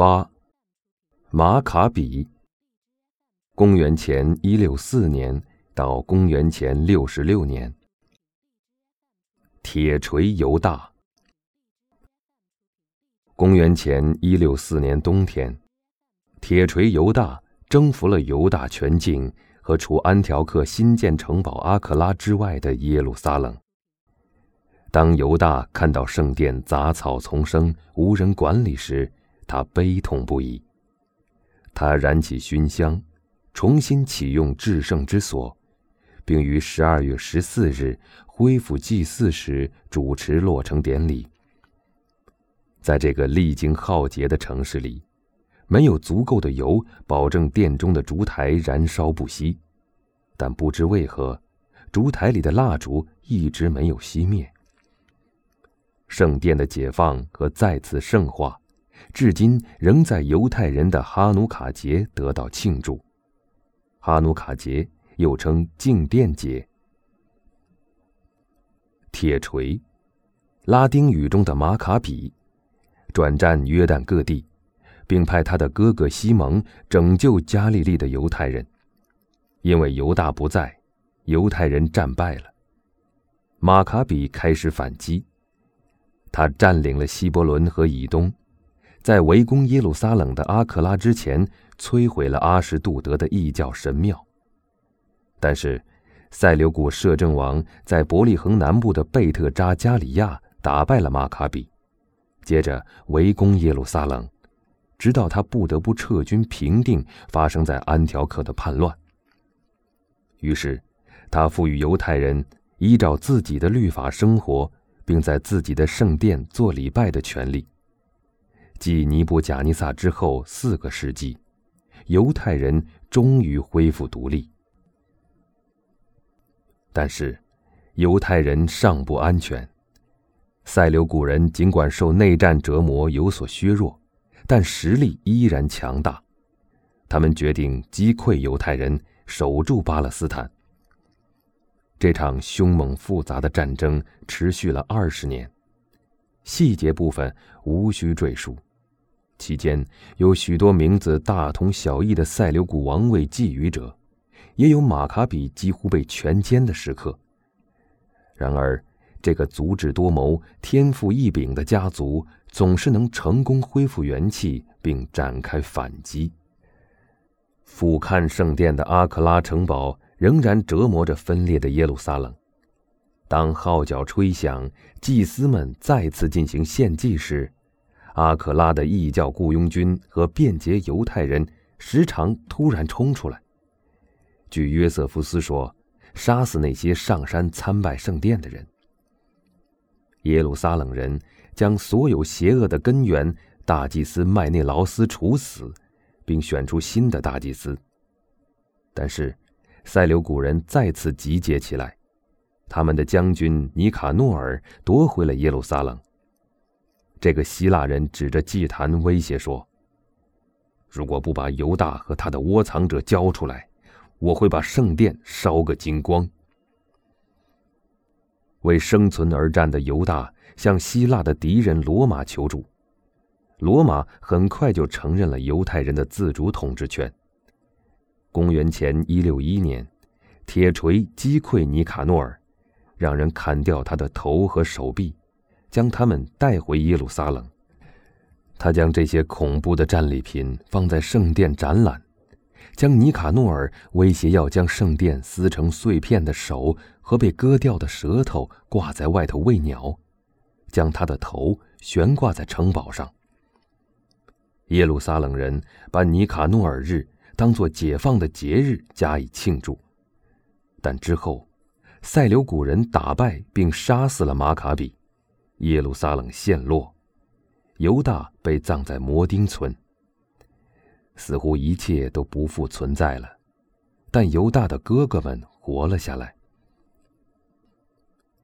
八，马卡比。公元前一六四年到公元前六十六年。铁锤犹大。公元前一六四年冬天，铁锤犹大征服了犹大全境和除安条克新建城堡阿克拉之外的耶路撒冷。当犹大看到圣殿杂草丛生、无人管理时，他悲痛不已。他燃起熏香，重新启用至圣之所，并于十二月十四日恢复祭祀时主持落成典礼。在这个历经浩劫的城市里，没有足够的油保证殿中的烛台燃烧不息，但不知为何，烛台里的蜡烛一直没有熄灭。圣殿的解放和再次圣化，至今仍在犹太人的哈努卡节得到庆祝。哈努卡节又称静殿节。铁锤，拉丁语中的马卡比，转战约旦各地，并派他的哥哥西蒙拯救加利利的犹太人。因为犹大不在，犹太人战败了。马卡比开始反击。他占领了希伯伦和以东，在围攻耶路撒冷的阿克拉之前，摧毁了阿什杜德的异教神庙。但是，塞琉古摄政王在伯利恒南部的贝特扎加里亚打败了马卡比，接着围攻耶路撒冷，直到他不得不撤军平定发生在安条克的叛乱。于是，他赋予犹太人依照自己的律法生活。并在自己的圣殿做礼拜的权利。继尼布贾尼撒之后四个世纪，犹太人终于恢复独立。但是，犹太人尚不安全。塞琉古人尽管受内战折磨有所削弱，但实力依然强大。他们决定击溃犹太人，守住巴勒斯坦。这场凶猛复杂的战争持续了二十年，细节部分无需赘述。期间有许多名字大同小异的塞琉古王位觊觎者，也有马卡比几乎被全歼的时刻。然而，这个足智多谋、天赋异禀的家族总是能成功恢复元气，并展开反击。俯瞰圣殿的阿克拉城堡。仍然折磨着分裂的耶路撒冷。当号角吹响，祭司们再次进行献祭时，阿克拉的异教雇佣军和便捷犹太人时常突然冲出来。据约瑟夫斯说，杀死那些上山参拜圣殿的人。耶路撒冷人将所有邪恶的根源大祭司麦内劳斯处死，并选出新的大祭司。但是。塞琉古人再次集结起来，他们的将军尼卡诺尔夺回了耶路撒冷。这个希腊人指着祭坛威胁说：“如果不把犹大和他的窝藏者交出来，我会把圣殿烧个精光。”为生存而战的犹大向希腊的敌人罗马求助，罗马很快就承认了犹太人的自主统治权。公元前一六一年，铁锤击溃尼卡诺尔，让人砍掉他的头和手臂，将他们带回耶路撒冷。他将这些恐怖的战利品放在圣殿展览，将尼卡诺尔威胁要将圣殿撕成碎片的手和被割掉的舌头挂在外头喂鸟，将他的头悬挂在城堡上。耶路撒冷人把尼卡诺尔日。当做解放的节日加以庆祝，但之后，塞琉古人打败并杀死了马卡比，耶路撒冷陷落，犹大被葬在摩丁村。似乎一切都不复存在了，但犹大的哥哥们活了下来。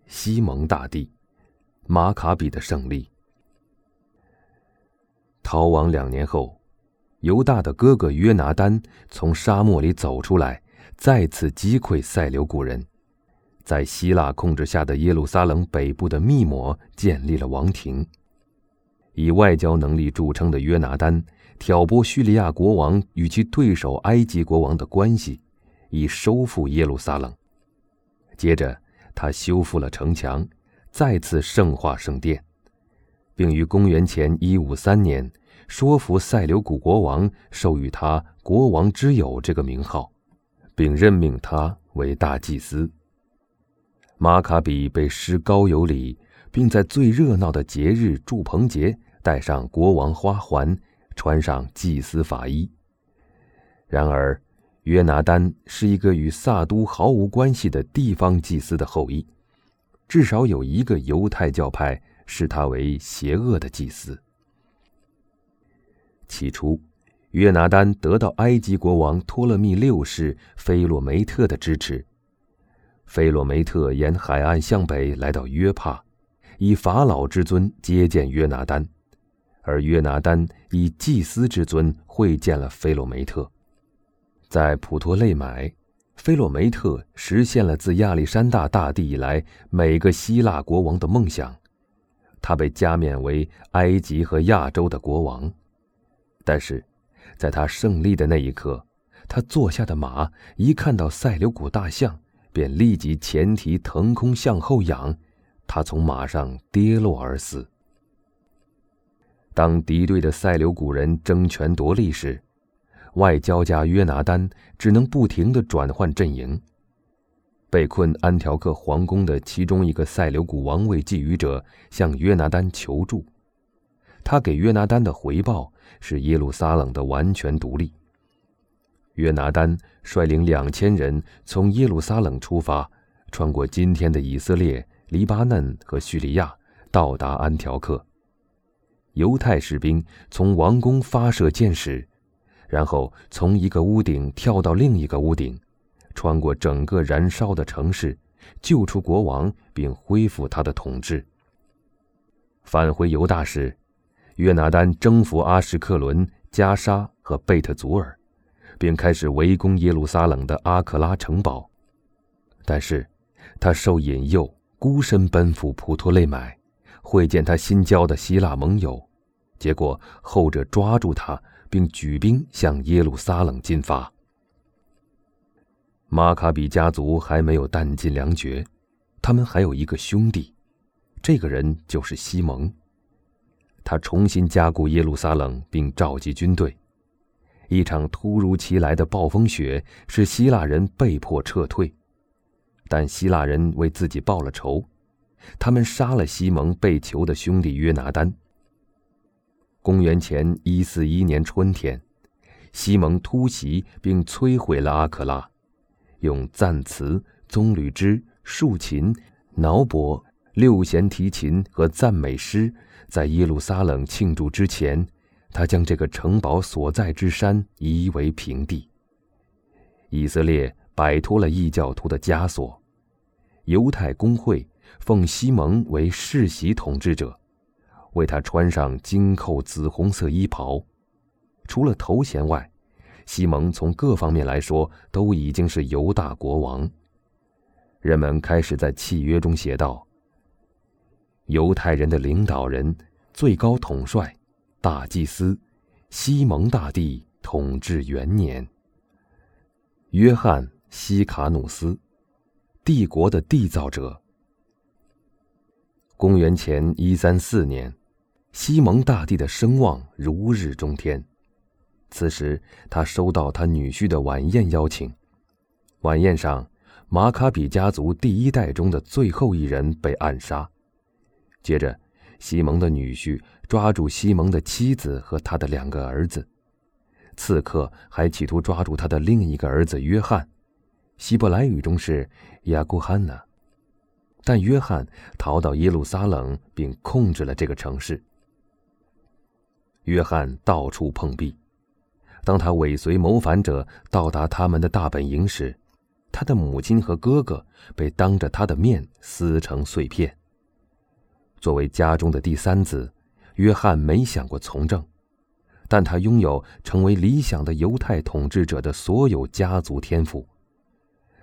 西蒙大帝，马卡比的胜利。逃亡两年后。犹大的哥哥约拿丹从沙漠里走出来，再次击溃塞琉古人，在希腊控制下的耶路撒冷北部的密摩建立了王庭。以外交能力著称的约拿丹挑拨叙利亚国王与其对手埃及国王的关系，以收复耶路撒冷。接着，他修复了城墙，再次圣化圣殿，并于公元前一五三年说服塞琉古国王授予他“国王之友”这个名号，并任命他为大祭司。马卡比被施高油礼，并在最热闹的节日祝棚节戴上国王花环，穿上祭司法衣。然而，约拿丹是一个与萨都毫无关系的地方祭司的后裔，至少有一个犹太教派视他为邪恶的祭司。起初，约拿丹得到埃及国王托勒密六世菲洛梅特的支持。菲洛梅特沿海岸向北来到约帕，以法老之尊接见约拿丹，而约拿丹以祭司之尊会见了菲洛梅特。在普托勒买，菲洛梅特实现了自亚历山大大帝以来每个希腊国王的梦想，他被加冕为埃及和亚洲的国王。但是，在他胜利的那一刻，他坐下的马一看到塞琉古大象。便立即前蹄腾空向后仰，他从马上跌落而死。当敌对的塞琉古人争权夺利时，外交家约拿丹只能不停地转换阵营。被困安条克皇宫的其中一个塞琉古王位觊觎者向约拿丹求助，他给约拿丹的回报是耶路撒冷的完全独立。约拿丹率领两千人从耶路撒冷出发，穿过今天的以色列、黎巴嫩和叙利亚，到达安条克。犹太士兵从王宫发射箭矢，然后从一个屋顶跳到另一个屋顶，穿过整个燃烧的城市，救出国王并恢复他的统治。返回犹大时，约拿丹征服阿什克伦、加沙和贝特祖尔。并开始围攻耶路撒冷的阿克拉城堡，但是，他受引诱，孤身奔赴普托勒买，会见他新交的希腊盟友，结果后者抓住他，并举兵向耶路撒冷进发。马卡比家族还没有弹尽粮绝，他们还有一个兄弟，这个人就是西蒙。他重新加固耶路撒冷，并召集军队。一场突如其来的暴风雪使希腊人被迫撤退，但希腊人为自己报了仇，他们杀了西蒙被囚的兄弟约拿丹。公元前一四一年春天，西蒙突袭并摧毁了阿克拉，用赞词、棕榈枝、竖琴、挠钹、六弦提琴和赞美诗，在耶路撒冷庆祝之前。他将这个城堡所在之山夷为平地。以色列摆脱了异教徒的枷锁，犹太公会奉西蒙为世袭统治者，为他穿上金扣紫红色衣袍。除了头衔外，西蒙从各方面来说都已经是犹大国王。人们开始在契约中写道：“犹太人的领导人，最高统帅。”大祭司，西蒙大帝统治元年。约翰·西卡努斯，帝国的缔造者。公元前一三四年，西蒙大帝的声望如日中天。此时，他收到他女婿的晚宴邀请。晚宴上，马卡比家族第一代中的最后一人被暗杀。接着，西蒙的女婿。抓住西蒙的妻子和他的两个儿子，刺客还企图抓住他的另一个儿子约翰，希伯来语中是亚古汉娜。但约翰逃到耶路撒冷，并控制了这个城市。约翰到处碰壁，当他尾随谋反者到达他们的大本营时，他的母亲和哥哥被当着他的面撕成碎片。作为家中的第三子。约翰没想过从政，但他拥有成为理想的犹太统治者的所有家族天赋。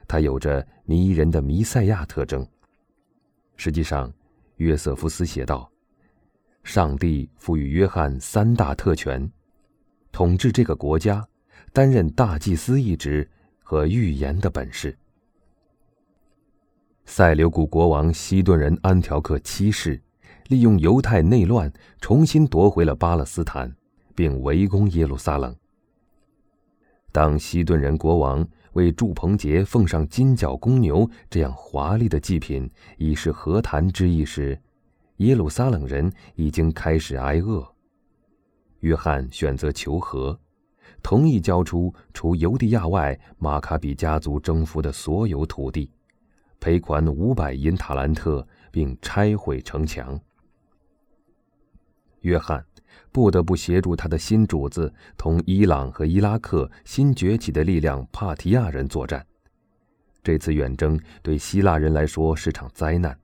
他有着迷人的弥赛亚特征。实际上，约瑟夫斯写道：“上帝赋予约翰三大特权：统治这个国家，担任大祭司一职和预言的本事。塞琉古国王西顿人安条克七世，利用犹太内乱，重新夺回了巴勒斯坦，并围攻耶路撒冷。当西顿人国王为祝棚节奉上金角公牛这样华丽的祭品，以示和谈之意时，耶路撒冷人已经开始挨饿。约翰选择求和，同意交出除犹地亚外马卡比家族征服的所有土地。赔款五百银塔兰特，并拆毁城墙。约翰不得不协助他的新主子同伊朗和伊拉克新崛起的力量帕提亚人作战。这次远征对希腊人来说是场灾难，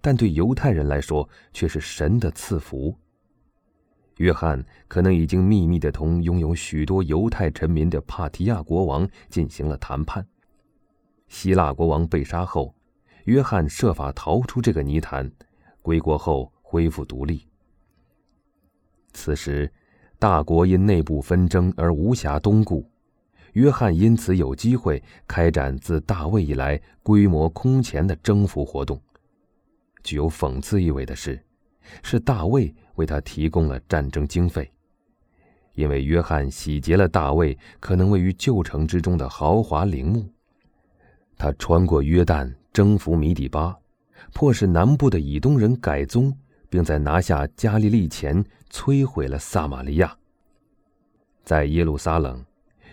但对犹太人来说却是神的赐福。约翰可能已经秘密地同拥有许多犹太臣民的帕提亚国王进行了谈判。希腊国王被杀后。约翰设法逃出这个泥潭，归国后恢复独立。此时，大国因内部纷争而无暇东顾，约翰因此有机会开展自大卫以来规模空前的征服活动。具有讽刺意味的是，是大卫为他提供了战争经费，因为约翰洗劫了大卫可能位于旧城之中的豪华陵墓。他穿过约旦。征服米底巴，迫使南部的以东人改宗，并在拿下加利利前摧毁了撒玛利亚。在耶路撒冷，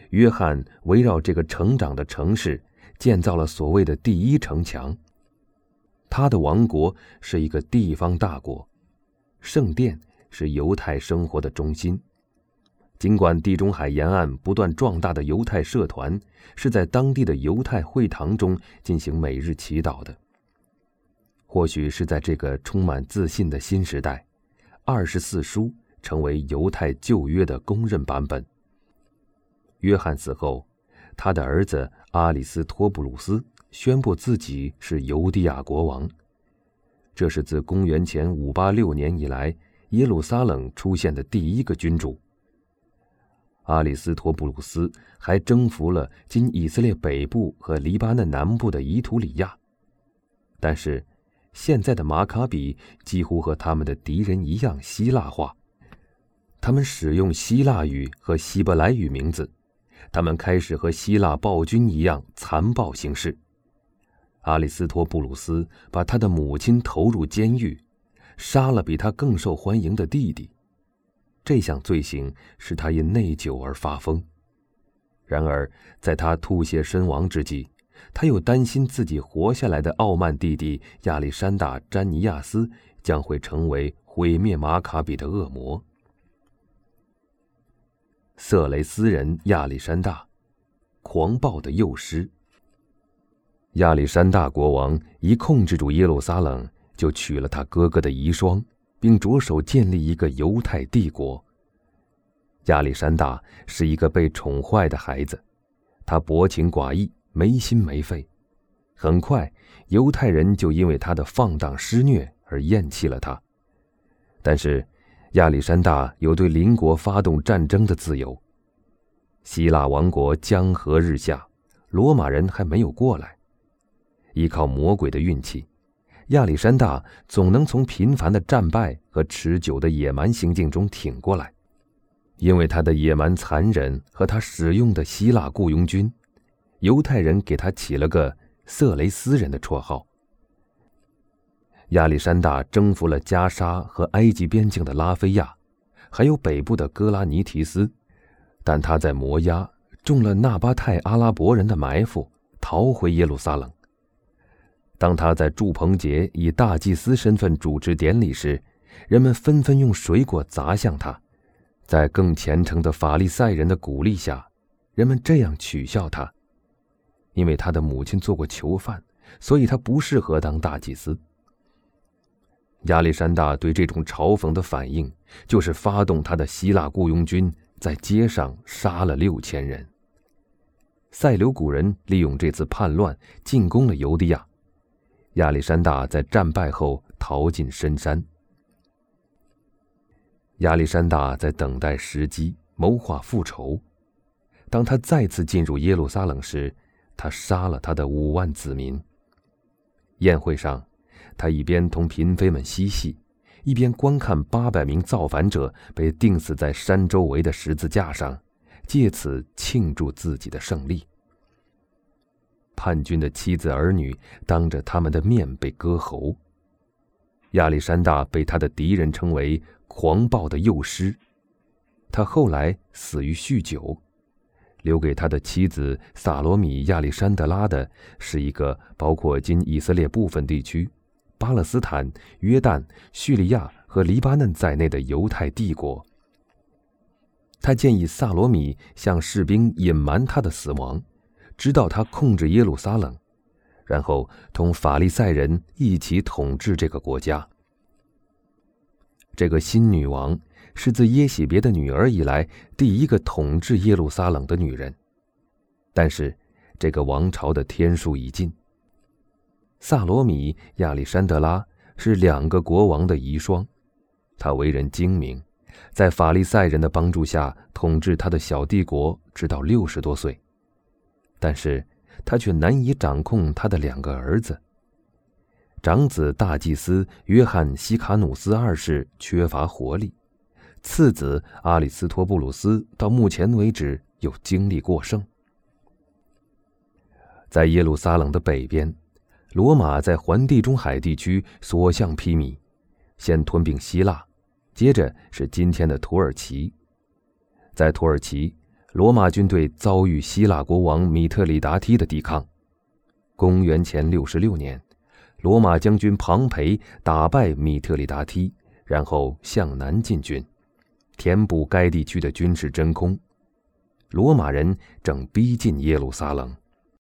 约翰围绕这个成长的城市建造了所谓的第一城墙。他的王国是一个地方大国，圣殿是犹太生活的中心。尽管地中海沿岸不断壮大的犹太社团是在当地的犹太会堂中进行每日祈祷的，或许是在这个充满自信的新时代，二十四书成为犹太旧约的公认版本。约翰死后，他的儿子阿里斯托布鲁斯宣布自己是犹地亚国王，这是自公元前五八六年以来耶路撒冷出现的第一个君主。阿里斯托布鲁斯还征服了今以色列北部和黎巴嫩南部的伊图里亚，但是，现在的马卡比几乎和他们的敌人一样希腊化，他们使用希腊语和希伯来语名字，他们开始和希腊暴君一样残暴行事。阿里斯托布鲁斯把他的母亲投入监狱，杀了比他更受欢迎的弟弟。这项罪行使他因内疚而发疯。然而，在他吐血身亡之际，他又担心自己活下来的傲慢弟弟亚历山大·詹尼亚斯将会成为毁灭马卡比的恶魔。色雷斯人亚历山大，狂暴的幼师。亚历山大国王一控制住耶路撒冷，就娶了他哥哥的遗孀。并着手建立一个犹太帝国。亚历山大是一个被宠坏的孩子，他薄情寡义，没心没肺。很快，犹太人就因为他的放荡施虐而厌弃了他。但是，亚历山大有对邻国发动战争的自由。希腊王国江河日下，罗马人还没有过来，依靠魔鬼的运气。亚历山大总能从频繁的战败和持久的野蛮行径中挺过来，因为他的野蛮残忍和他使用的希腊雇佣军，犹太人给他起了个“色雷斯人”的绰号。亚历山大征服了加沙和埃及边境的拉菲亚，还有北部的哥拉尼提斯，但他在摩押中了纳巴泰阿拉伯人的埋伏，逃回耶路撒冷。当他在祝棚节以大祭司身份主持典礼时，人们纷纷用水果砸向他。在更虔诚的法利赛人的鼓励下，人们这样取笑他：因为他的母亲做过囚犯，所以他不适合当大祭司。亚历山大对这种嘲讽的反应，就是发动他的希腊雇佣军在街上杀了六千人。塞琉古人利用这次叛乱进攻了犹地亚。亚历山大在战败后逃进深山。亚历山大在等待时机，谋划复仇。当他再次进入耶路撒冷时，他杀了他的五万子民。宴会上，他一边同嫔妃们嬉戏，一边观看八百名造反者被钉死在山周围的十字架上，借此庆祝自己的胜利。叛军的妻子儿女当着他们的面被割喉。亚历山大被他的敌人称为“狂暴的幼师”，他后来死于酗酒。留给他的妻子萨罗米亚历山德拉的是一个包括今以色列部分地区、巴勒斯坦、约旦、叙利亚和黎巴嫩在内的犹太帝国。他建议萨罗米向士兵隐瞒他的死亡，直到他控制耶路撒冷，然后同法利赛人一起统治这个国家。这个新女王。是自耶喜别的女儿以来第一个统治耶路撒冷的女人，但是这个王朝的天数已尽。萨罗米亚历山德拉是两个国王的遗孀，她为人精明，在法利赛人的帮助下统治他的小帝国直到六十多岁，但是他却难以掌控他的两个儿子。长子大祭司约翰西卡努斯二世缺乏活力。次子阿里斯托布鲁斯到目前为止又精力过剩。在耶路撒冷的北边，罗马在环地中海地区所向披靡，先吞并希腊，接着是今天的土耳其。在土耳其，罗马军队遭遇希腊国王米特里达梯的抵抗。公元前六十六年，罗马将军庞培打败米特里达梯，然后向南进军。填补该地区的军事真空，罗马人正逼近耶路撒冷。